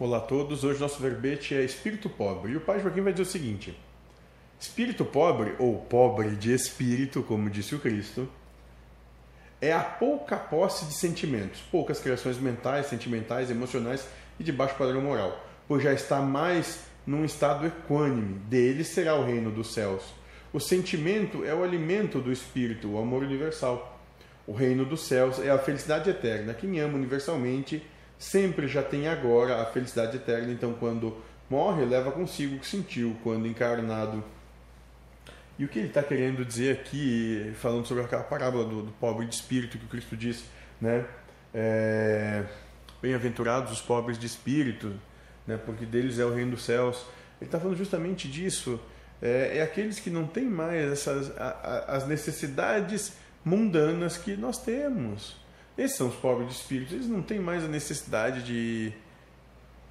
Olá a todos, hoje nosso verbete é espírito pobre. E o Pai Joaquim vai dizer o seguinte: Espírito pobre, ou pobre de espírito, como disse o Cristo, é a pouca posse de sentimentos, poucas criações mentais, sentimentais, emocionais e de baixo padrão moral, pois já está mais num estado equânime, dele será o reino dos céus. O sentimento é o alimento do espírito, o amor universal. O reino dos céus é a felicidade eterna. Quem ama universalmente sempre já tem agora a felicidade eterna. Então, quando morre, leva consigo o que sentiu quando encarnado. E o que ele está querendo dizer aqui, falando sobre aquela parábola do, do, pobre de espírito que o Cristo disse, né? É, Bem-aventurados os pobres de espírito, né? porque deles é o reino dos céus. Ele está falando justamente disso. É, é, aqueles que não têm mais essas, a, a, as necessidades mundanas que nós temos. Esses são os pobres de espírito, eles não têm mais a necessidade de,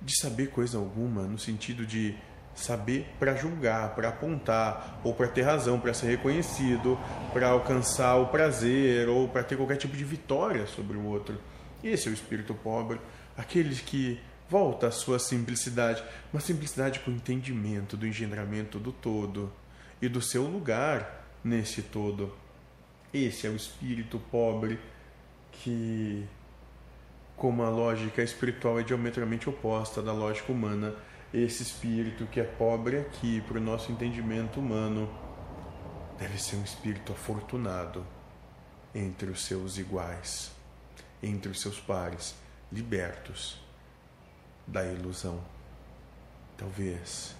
de saber coisa alguma, no sentido de saber para julgar, para apontar, ou para ter razão, para ser reconhecido, para alcançar o prazer, ou para ter qualquer tipo de vitória sobre o outro. Esse é o espírito pobre, aquele que volta à sua simplicidade, uma simplicidade com entendimento do engendramento do todo e do seu lugar nesse todo. Esse é o espírito pobre que, como a lógica espiritual é diametralmente oposta da lógica humana, esse espírito que é pobre aqui, para o nosso entendimento humano, deve ser um espírito afortunado entre os seus iguais, entre os seus pares, libertos da ilusão. Talvez